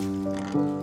Música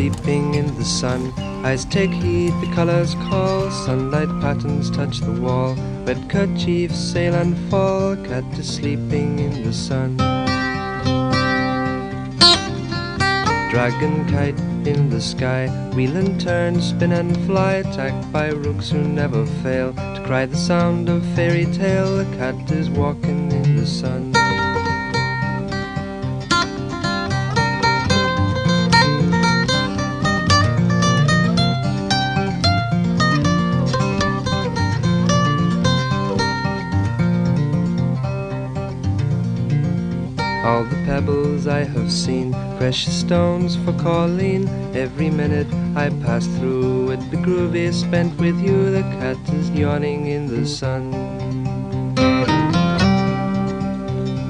Sleeping in the sun. Eyes take heed, the colors call. Sunlight patterns touch the wall. Red kerchiefs sail and fall. Cat is sleeping in the sun. Dragon kite in the sky. Wheel and turn, spin and fly. Attacked by rooks who never fail to cry the sound of fairy tale. The cat is walking in the sun. Pebbles I have seen, precious stones for Colleen. Every minute I pass through it, the groove is spent with you. The cat is yawning in the sun.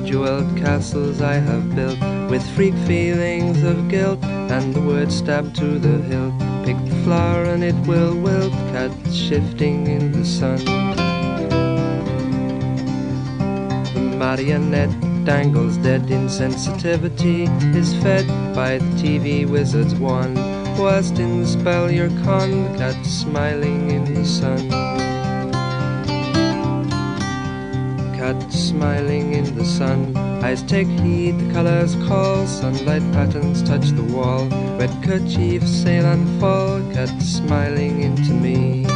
Jeweled castles I have built with freak feelings of guilt, and the word stabbed to the hilt. Pick the flower and it will wilt, cat shifting in the sun. The marionette dangles dead insensitivity is fed by the TV wizard's wand. Whilst in the spell you're conned, cat smiling in the sun. Cat smiling in the sun. Eyes take heed, the colors call. Sunlight patterns touch the wall. Red kerchiefs sail and fall. Cat smiling into me.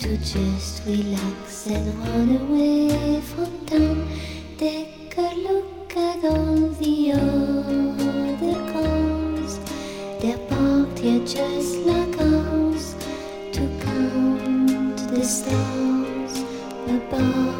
to just relax and run away from town. Take a look at all the other cars. They're parked here just like ours to count the stars above.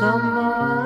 some.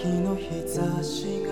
秋の日差しが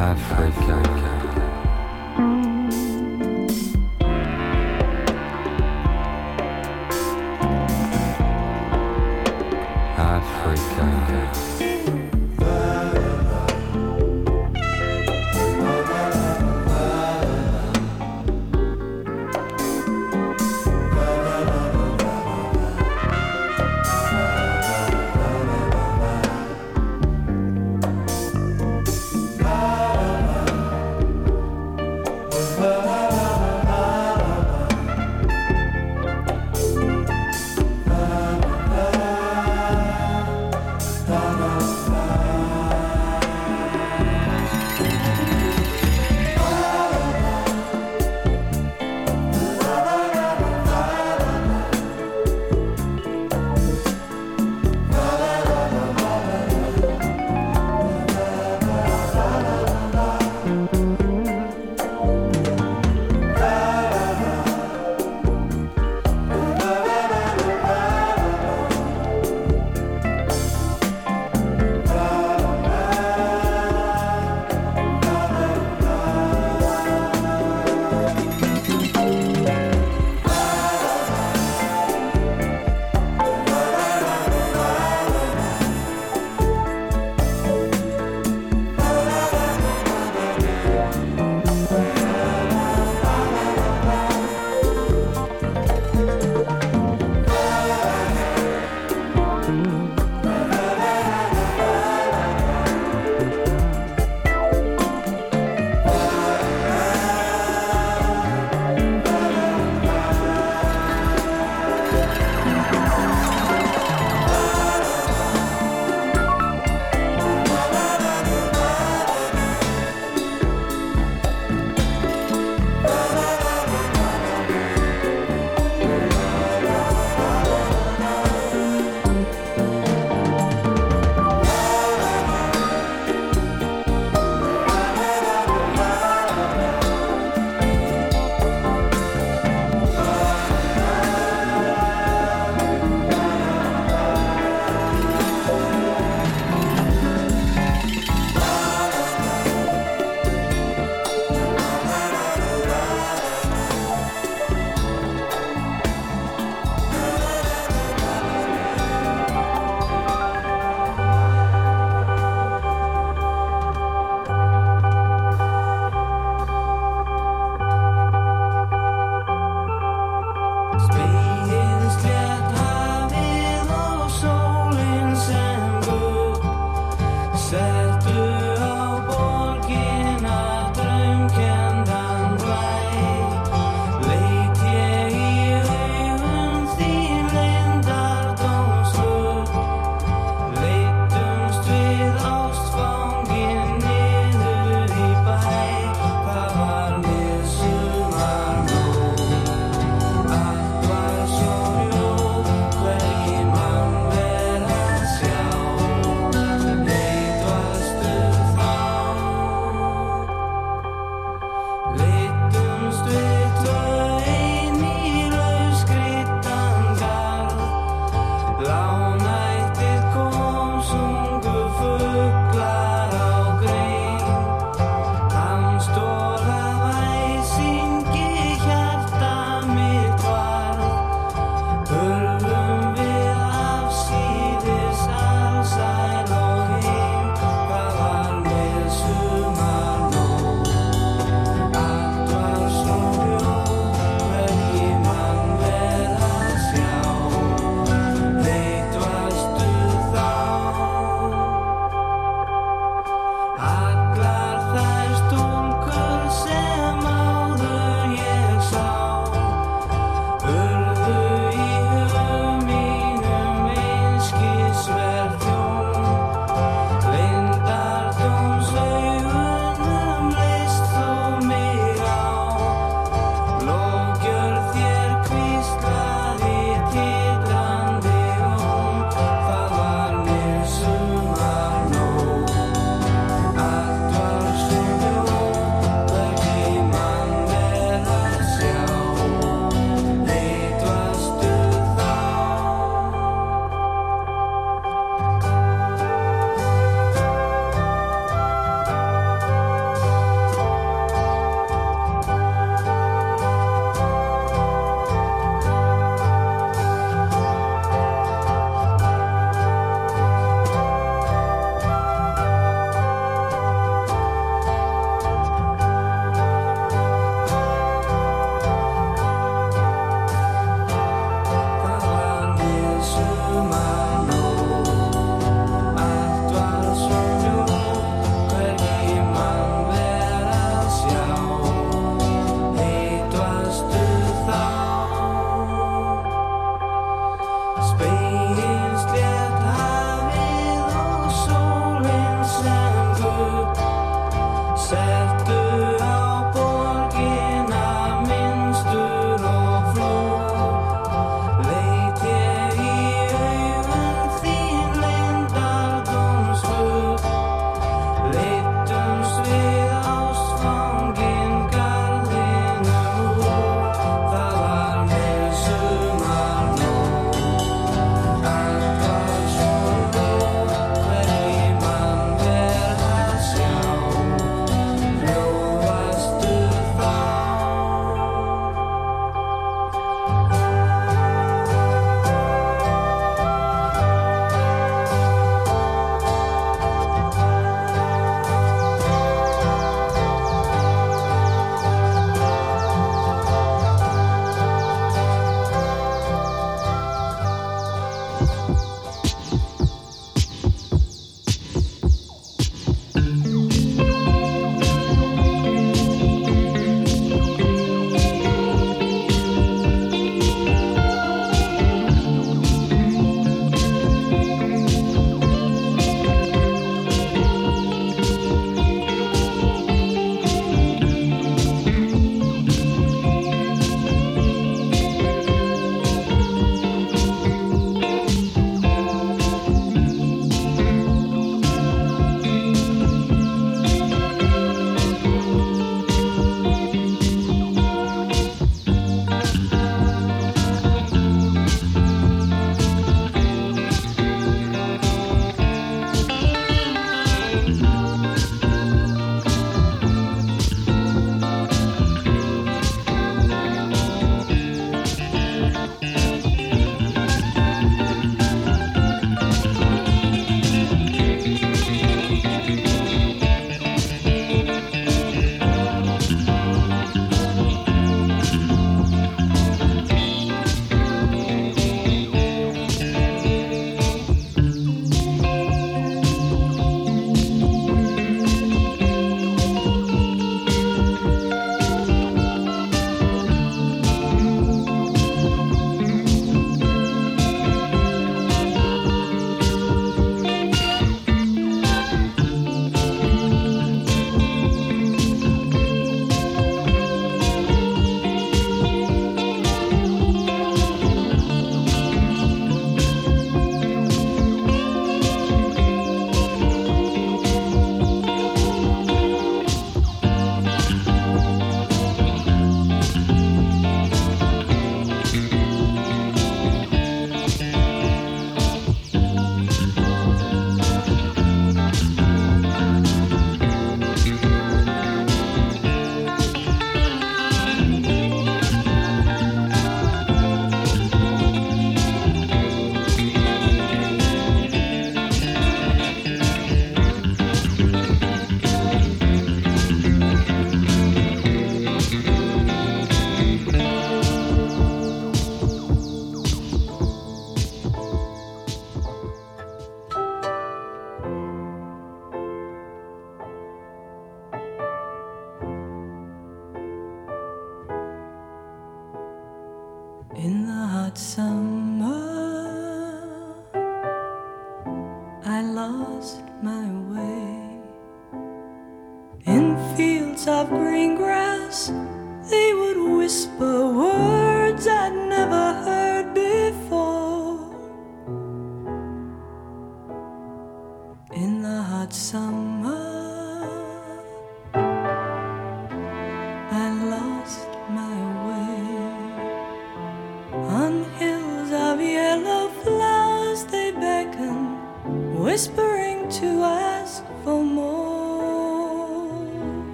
Africa.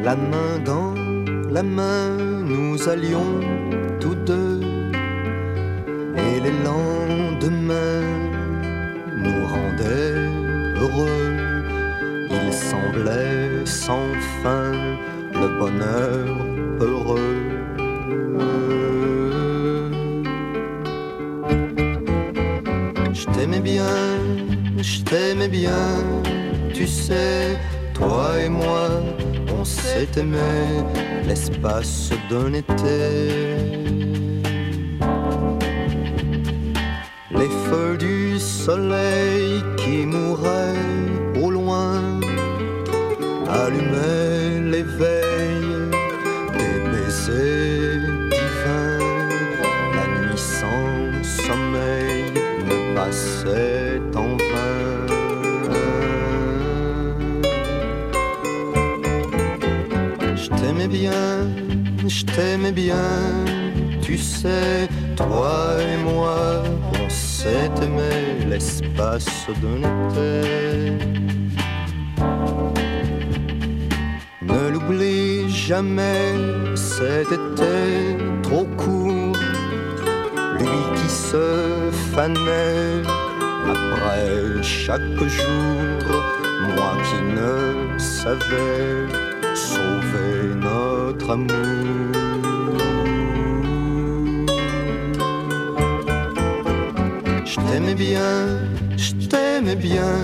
La main dans la main, nous allions tous deux. Et les lendemains nous rendaient heureux. Il semblait sans fin le bonheur heureux. Je t'aimais bien, je t'aimais bien, on s'est aimé l'espace d'un été. Les feux du soleil qui mouraient au loin allumaient je t'aimais bien, tu sais, toi et moi, on s'est aimé l'espace d'un été. Ne l'oublie jamais, cet été trop court, lui qui se fanait après chaque jour, moi qui ne savais sauver notre amour. Je t'aimais bien,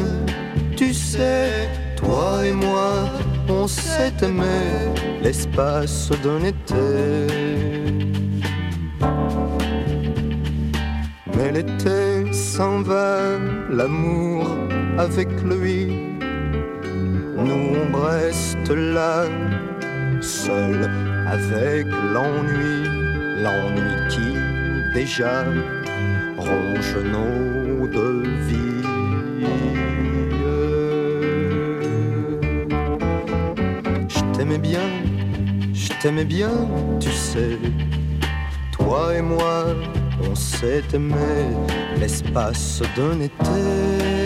tu sais, toi et moi, on s'est aimé l'espace d'un été. Mais l'été s'en va, l'amour avec lui. Nous on reste là, seul avec l'ennui, l'ennui qui déjà ronge nos devis. Je t'aimais bien, je t'aimais bien, tu sais. Toi et moi, on s'est aimé l'espace d'un été.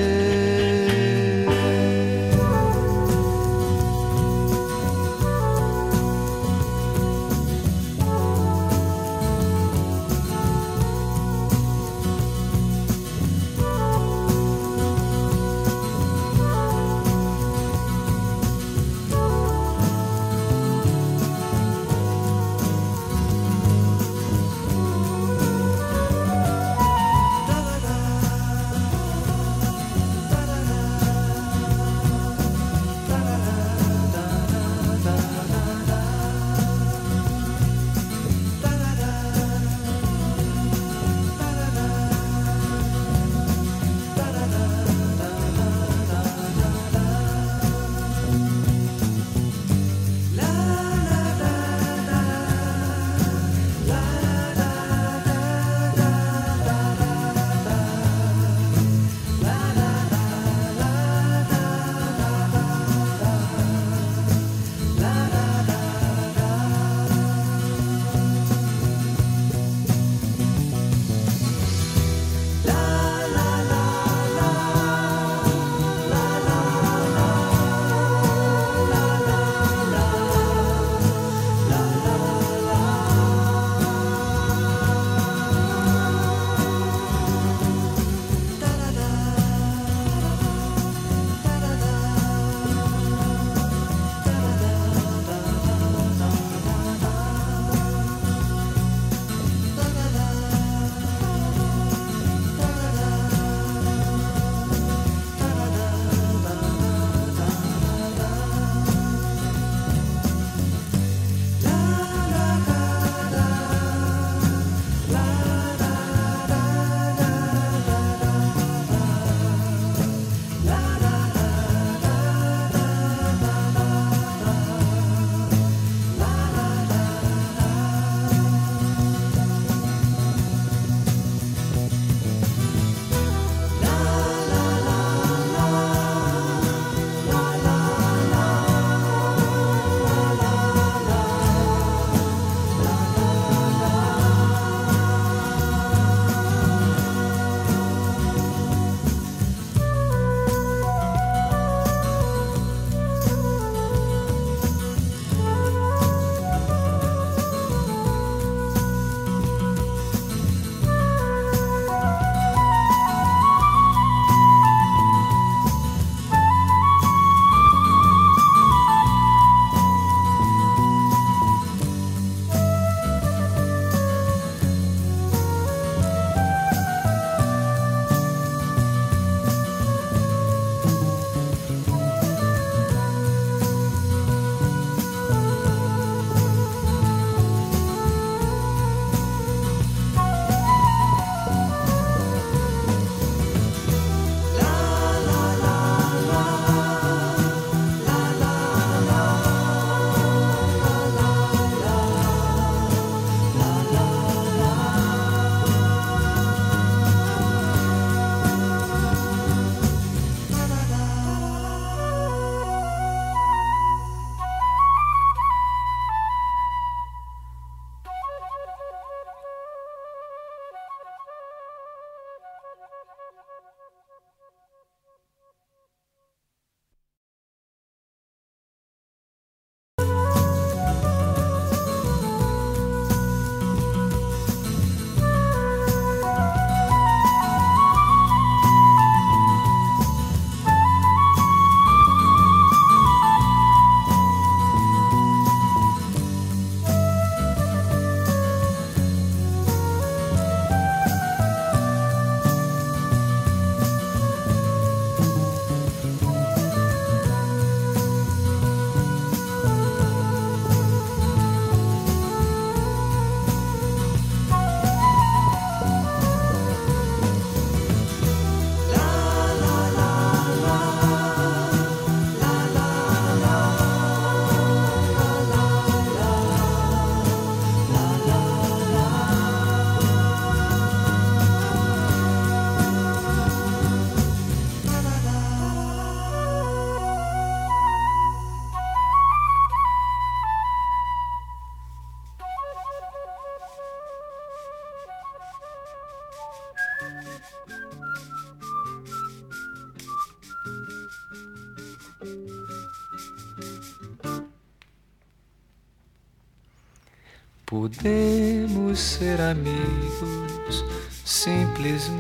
Podemos ser amigos simplesmente.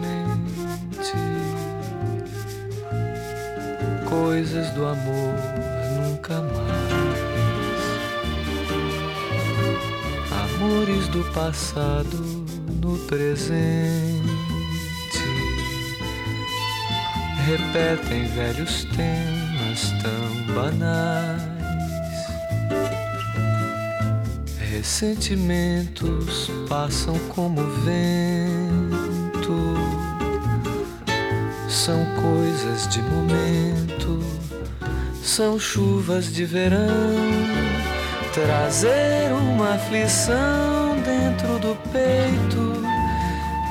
Coisas do amor nunca mais. Amores do passado no presente. Repetem velhos temas tão banais. Ressentimentos passam como vento, são coisas de momento, são chuvas de verão. Trazer uma aflição dentro do peito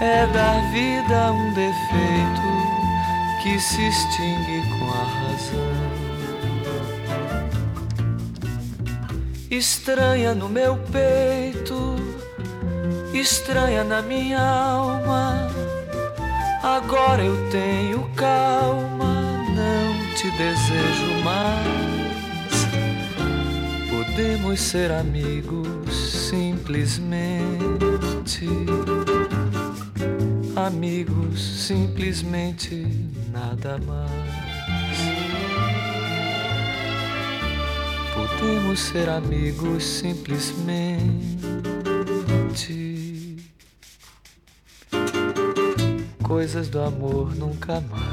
é dar vida a um defeito que se extingue Estranha no meu peito, estranha na minha alma. Agora eu tenho calma, não te desejo mais. Podemos ser amigos simplesmente. Amigos, simplesmente nada mais. Podemos ser amigos simplesmente. Coisas do amor nunca mais.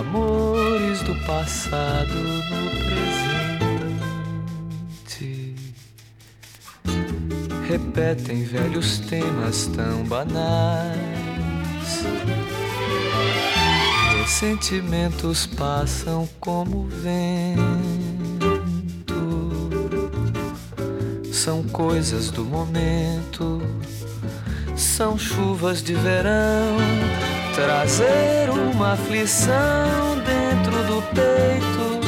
Amores do passado no presente. Repetem velhos temas tão banais. Sentimentos passam como vento, são coisas do momento, são chuvas de verão. Trazer uma aflição dentro do peito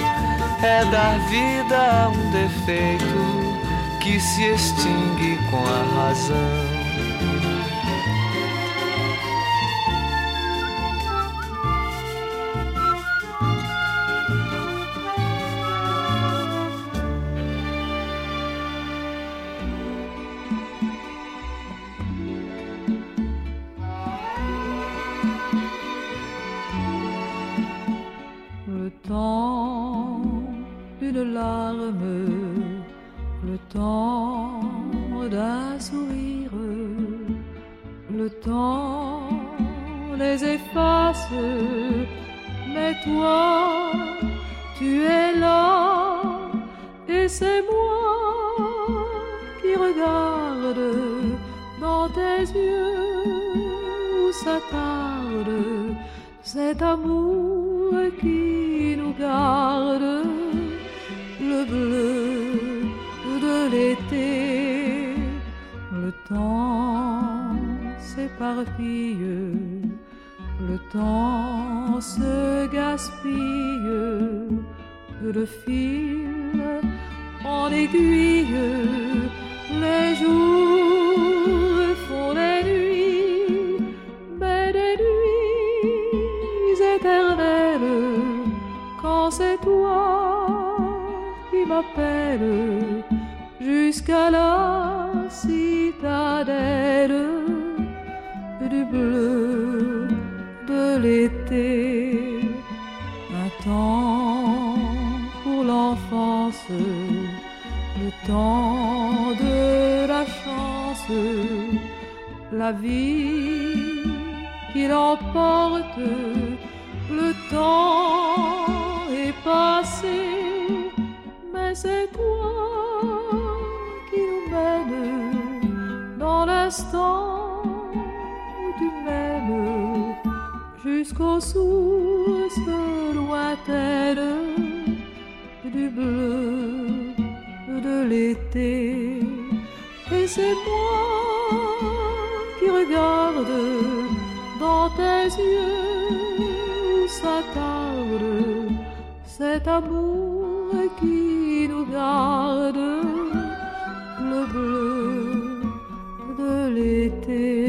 é dar vida a um defeito que se extingue com a razão. Le temps se gaspille, le fil en aiguille, les jours font les nuits, mais des nuits éternelles, quand c'est toi qui m'appelles jusqu'à la citadelle du bleu de l'été. Un temps pour l'enfance, le temps de la chance, la vie qui l'emporte, le temps est passé, mais c'est toi qui nous mène dans l'instant jusqu'aux sources lointaines du bleu de l'été. Et c'est moi qui regarde dans tes yeux où s'attarde cet amour qui nous garde le bleu de l'été.